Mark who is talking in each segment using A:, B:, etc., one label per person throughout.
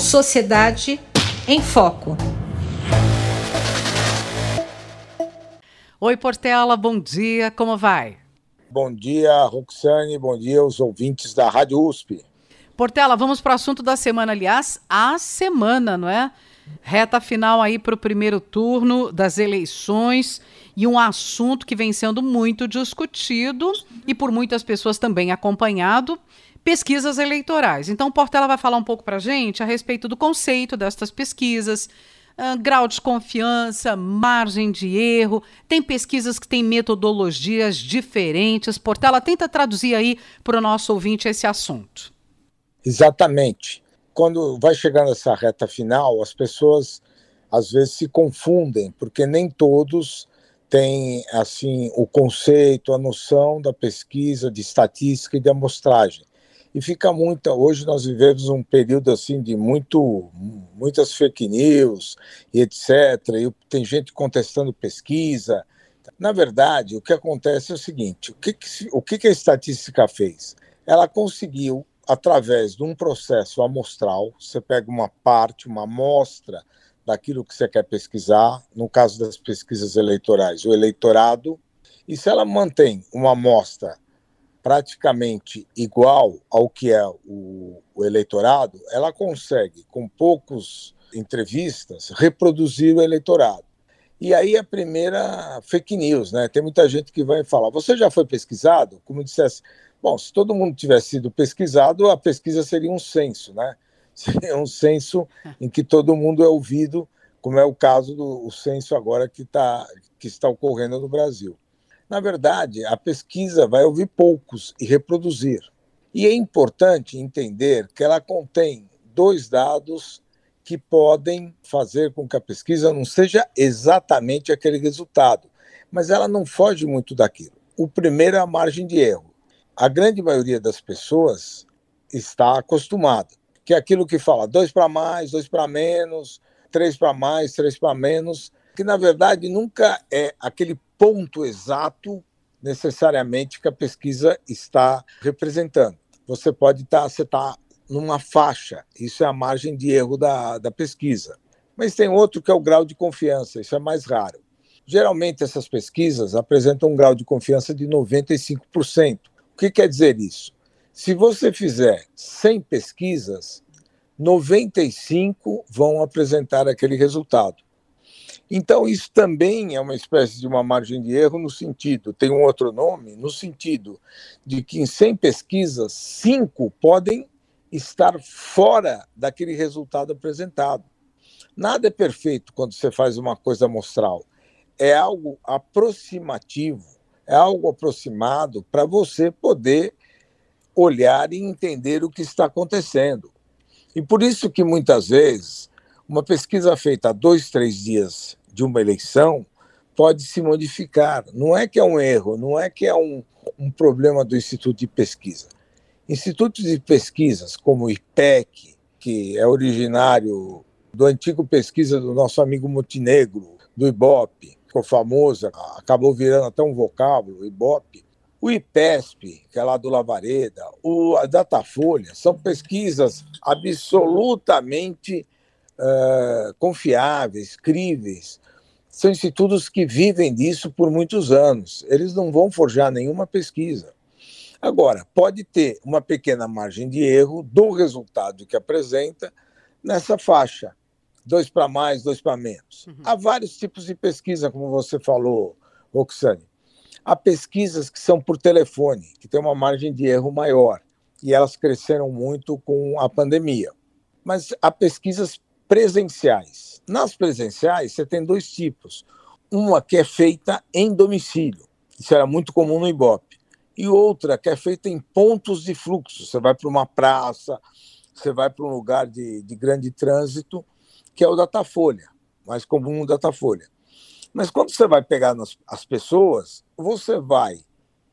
A: Sociedade em Foco.
B: Oi, Portela, bom dia, como vai?
C: Bom dia, Roxane, bom dia aos ouvintes da Rádio USP.
B: Portela, vamos para o assunto da semana, aliás, a semana, não é? Reta final aí para o primeiro turno das eleições e um assunto que vem sendo muito discutido e por muitas pessoas também acompanhado, pesquisas eleitorais. Então, Portela vai falar um pouco para a gente a respeito do conceito destas pesquisas, uh, grau de confiança, margem de erro. Tem pesquisas que têm metodologias diferentes. Portela, tenta traduzir aí para o nosso ouvinte esse assunto.
C: Exatamente. Quando vai chegando essa reta final, as pessoas às vezes se confundem, porque nem todos têm assim o conceito, a noção da pesquisa, de estatística e de amostragem. E fica muito. Hoje nós vivemos um período assim de muito, muitas fake news e etc. E tem gente contestando pesquisa. Na verdade, o que acontece é o seguinte: o que, que, o que a estatística fez? Ela conseguiu através de um processo amostral, você pega uma parte, uma amostra daquilo que você quer pesquisar, no caso das pesquisas eleitorais, o eleitorado, e se ela mantém uma amostra praticamente igual ao que é o, o eleitorado, ela consegue, com poucos entrevistas, reproduzir o eleitorado. E aí a primeira fake news, né? Tem muita gente que vai falar: você já foi pesquisado? Como dissesse, Bom, se todo mundo tivesse sido pesquisado, a pesquisa seria um censo, né? Seria um censo em que todo mundo é ouvido, como é o caso do censo agora que, tá, que está ocorrendo no Brasil. Na verdade, a pesquisa vai ouvir poucos e reproduzir. E é importante entender que ela contém dois dados que podem fazer com que a pesquisa não seja exatamente aquele resultado, mas ela não foge muito daquilo. O primeiro é a margem de erro a grande maioria das pessoas está acostumada, que é aquilo que fala dois para mais, dois para menos, três para mais, três para menos, que na verdade nunca é aquele ponto exato necessariamente que a pesquisa está representando. Você pode estar, tá, você está numa faixa, isso é a margem de erro da, da pesquisa. Mas tem outro que é o grau de confiança, isso é mais raro. Geralmente essas pesquisas apresentam um grau de confiança de 95% que quer dizer isso? Se você fizer 100 pesquisas, 95 vão apresentar aquele resultado. Então, isso também é uma espécie de uma margem de erro no sentido, tem um outro nome, no sentido de que em 100 pesquisas, 5 podem estar fora daquele resultado apresentado. Nada é perfeito quando você faz uma coisa amostral. É algo aproximativo é algo aproximado para você poder olhar e entender o que está acontecendo. E por isso que muitas vezes uma pesquisa feita há dois, três dias de uma eleição pode se modificar. Não é que é um erro, não é que é um, um problema do Instituto de Pesquisa. Institutos de pesquisas como o IPEC, que é originário do antigo pesquisa do nosso amigo Montenegro, do IBOP, ficou famosa, acabou virando até um vocábulo, o Ibope. O IPESP, que é lá do Lavareda, o, a Datafolha, são pesquisas absolutamente uh, confiáveis, críveis. São institutos que vivem disso por muitos anos. Eles não vão forjar nenhuma pesquisa. Agora, pode ter uma pequena margem de erro do resultado que apresenta nessa faixa dois para mais, dois para menos. Uhum. Há vários tipos de pesquisa, como você falou, Roxane. Há pesquisas que são por telefone, que têm uma margem de erro maior, e elas cresceram muito com a pandemia. Mas há pesquisas presenciais. Nas presenciais, você tem dois tipos. Uma que é feita em domicílio, isso era muito comum no Ibope, e outra que é feita em pontos de fluxo. Você vai para uma praça, você vai para um lugar de, de grande trânsito que é o Datafolha, mais comum o Datafolha. Mas quando você vai pegar nas, as pessoas, você vai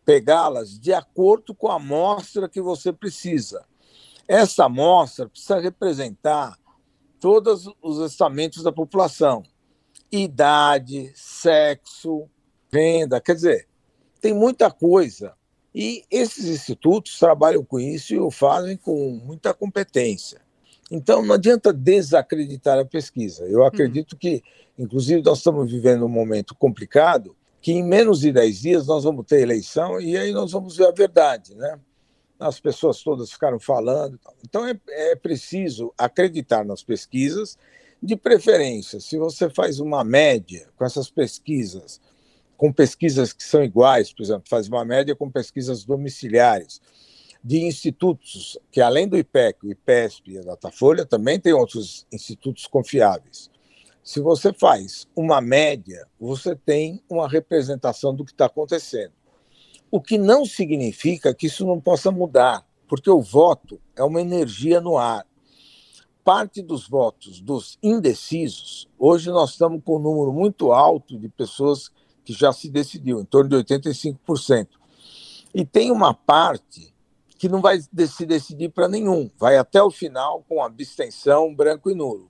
C: pegá-las de acordo com a amostra que você precisa. Essa amostra precisa representar todos os estamentos da população: idade, sexo, renda, quer dizer, tem muita coisa. E esses institutos trabalham com isso e o fazem com muita competência. Então, não adianta desacreditar a pesquisa. Eu acredito uhum. que, inclusive, nós estamos vivendo um momento complicado, que em menos de 10 dias nós vamos ter eleição e aí nós vamos ver a verdade, né? As pessoas todas ficaram falando. Então, é, é preciso acreditar nas pesquisas, de preferência, se você faz uma média com essas pesquisas, com pesquisas que são iguais, por exemplo, faz uma média com pesquisas domiciliares, de institutos que, além do IPEC, o IPESP e a Datafolha, também tem outros institutos confiáveis. Se você faz uma média, você tem uma representação do que está acontecendo. O que não significa que isso não possa mudar, porque o voto é uma energia no ar. Parte dos votos dos indecisos, hoje nós estamos com um número muito alto de pessoas que já se decidiu, em torno de 85%. E tem uma parte que não vai se decidir para nenhum, vai até o final com abstenção branco e nulo.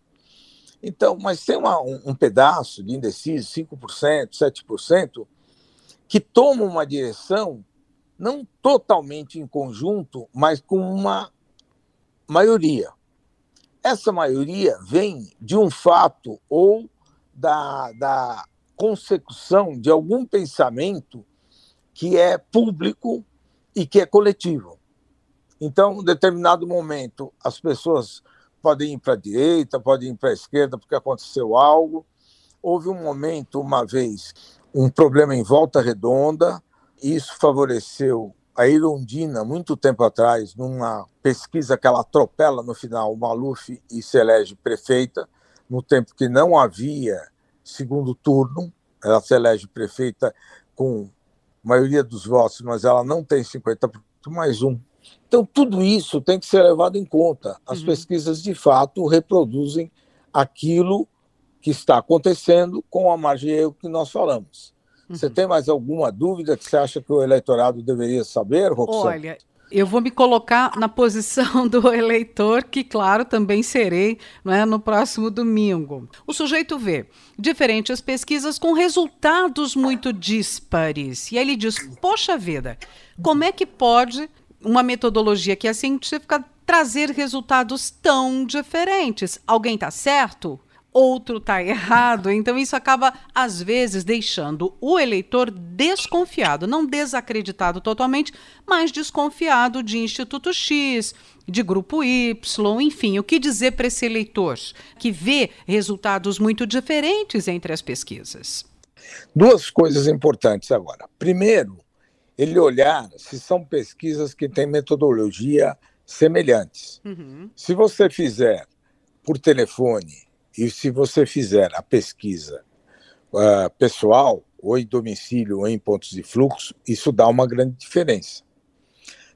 C: Então, mas tem uma, um, um, pedaço de indeciso, 5%, 7%, que toma uma direção não totalmente em conjunto, mas com uma maioria. Essa maioria vem de um fato ou da, da consecução de algum pensamento que é público e que é coletivo. Então, em determinado momento, as pessoas podem ir para a direita, podem ir para a esquerda porque aconteceu algo. Houve um momento, uma vez, um problema em Volta Redonda, isso favoreceu a Irondina, muito tempo atrás, numa pesquisa que ela atropela no final o Maluf e se elege prefeita, no tempo que não havia segundo turno, ela se elege prefeita com maioria dos votos, mas ela não tem 50% mais um então, tudo isso tem que ser levado em conta. As uhum. pesquisas, de fato, reproduzem aquilo que está acontecendo com a margem de erro que nós falamos. Uhum. Você tem mais alguma dúvida que você acha que o eleitorado deveria saber, Roxane?
B: Olha, eu vou me colocar na posição do eleitor, que, claro, também serei é, no próximo domingo. O sujeito vê diferentes pesquisas com resultados muito díspares. E aí ele diz: Poxa vida, como é que pode uma metodologia que é científica trazer resultados tão diferentes. Alguém está certo? Outro está errado. Então, isso acaba, às vezes, deixando o eleitor desconfiado, não desacreditado totalmente, mas desconfiado de Instituto X, de Grupo Y, enfim. O que dizer para esse eleitor que vê resultados muito diferentes entre as pesquisas?
C: Duas coisas importantes agora. Primeiro, ele olhar se são pesquisas que têm metodologia semelhantes. Uhum. Se você fizer por telefone e se você fizer a pesquisa uh, pessoal, ou em domicílio, ou em pontos de fluxo, isso dá uma grande diferença.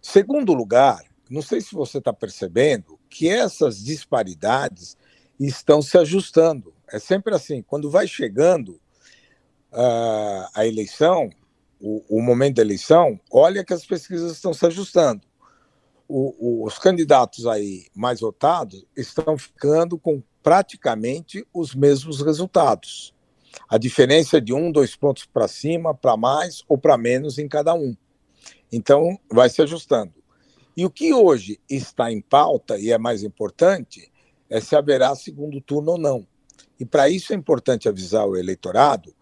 C: Segundo lugar, não sei se você está percebendo que essas disparidades estão se ajustando. É sempre assim, quando vai chegando uh, a eleição, o, o, momento da eleição, olha que as pesquisas estão se ajustando. O, o, os candidatos aí mais votados estão ficando com praticamente os mesmos resultados. A diferença é de um, dois pontos para cima, para mais ou para menos em cada um. Então, vai se ajustando. E o que hoje está em pauta, e é mais importante, é se haverá segundo turno ou não. E para isso é importante avisar o eleitorado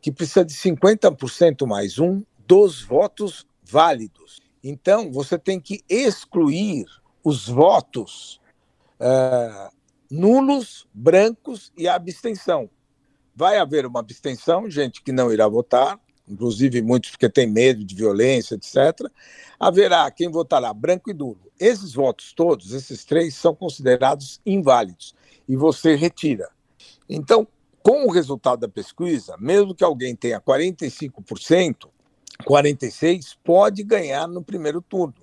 C: que precisa de 50% mais um dos votos válidos. Então, você tem que excluir os votos uh, nulos, brancos e abstenção. Vai haver uma abstenção, gente que não irá votar, inclusive muitos porque tem medo de violência, etc. Haverá quem votará branco e nulo. Esses votos todos, esses três, são considerados inválidos e você retira. Então, com o resultado da pesquisa, mesmo que alguém tenha 45%, 46% pode ganhar no primeiro turno.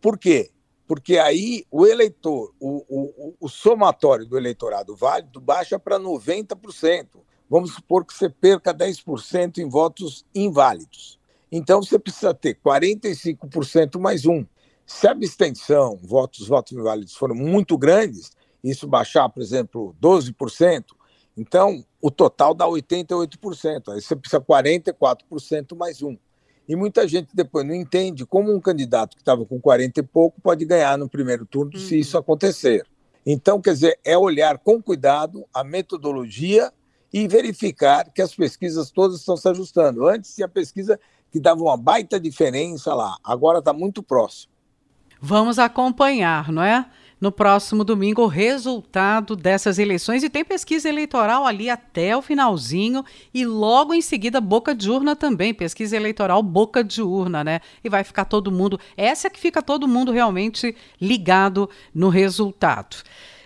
C: Por quê? Porque aí o eleitor, o, o, o somatório do eleitorado válido baixa para 90%. Vamos supor que você perca 10% em votos inválidos. Então você precisa ter 45% mais um. Se a abstenção, votos, votos inválidos foram muito grandes, isso baixar, por exemplo, 12%, então, o total dá 88%. Aí você precisa 44% mais um. E muita gente depois não entende como um candidato que estava com 40 e pouco pode ganhar no primeiro turno uhum. se isso acontecer. Então, quer dizer, é olhar com cuidado a metodologia e verificar que as pesquisas todas estão se ajustando. Antes tinha pesquisa que dava uma baita diferença lá, agora está muito próximo.
B: Vamos acompanhar, não é? No próximo domingo, o resultado dessas eleições. E tem pesquisa eleitoral ali até o finalzinho. E logo em seguida, boca de urna também. Pesquisa eleitoral, boca de urna, né? E vai ficar todo mundo. Essa é que fica todo mundo realmente ligado no resultado.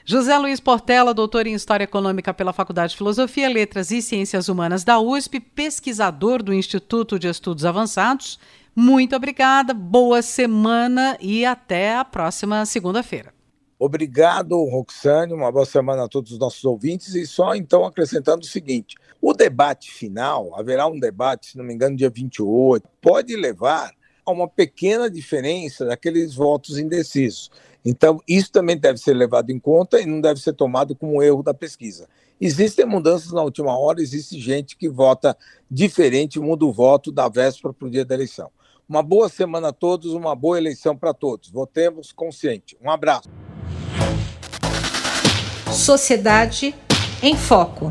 B: José Luiz Portela, doutor em História Econômica pela Faculdade de Filosofia, Letras e Ciências Humanas da USP, pesquisador do Instituto de Estudos Avançados. Muito obrigada, boa semana e até a próxima segunda-feira.
C: Obrigado, Roxane, uma boa semana a todos os nossos ouvintes. E só então acrescentando o seguinte: o debate final, haverá um debate, se não me engano, dia 28, pode levar a uma pequena diferença daqueles votos indecisos. Então, isso também deve ser levado em conta e não deve ser tomado como erro da pesquisa. Existem mudanças na última hora, existe gente que vota diferente, muda o voto da véspera para o dia da eleição. Uma boa semana a todos, uma boa eleição para todos. Votemos consciente. Um abraço.
A: Sociedade em Foco.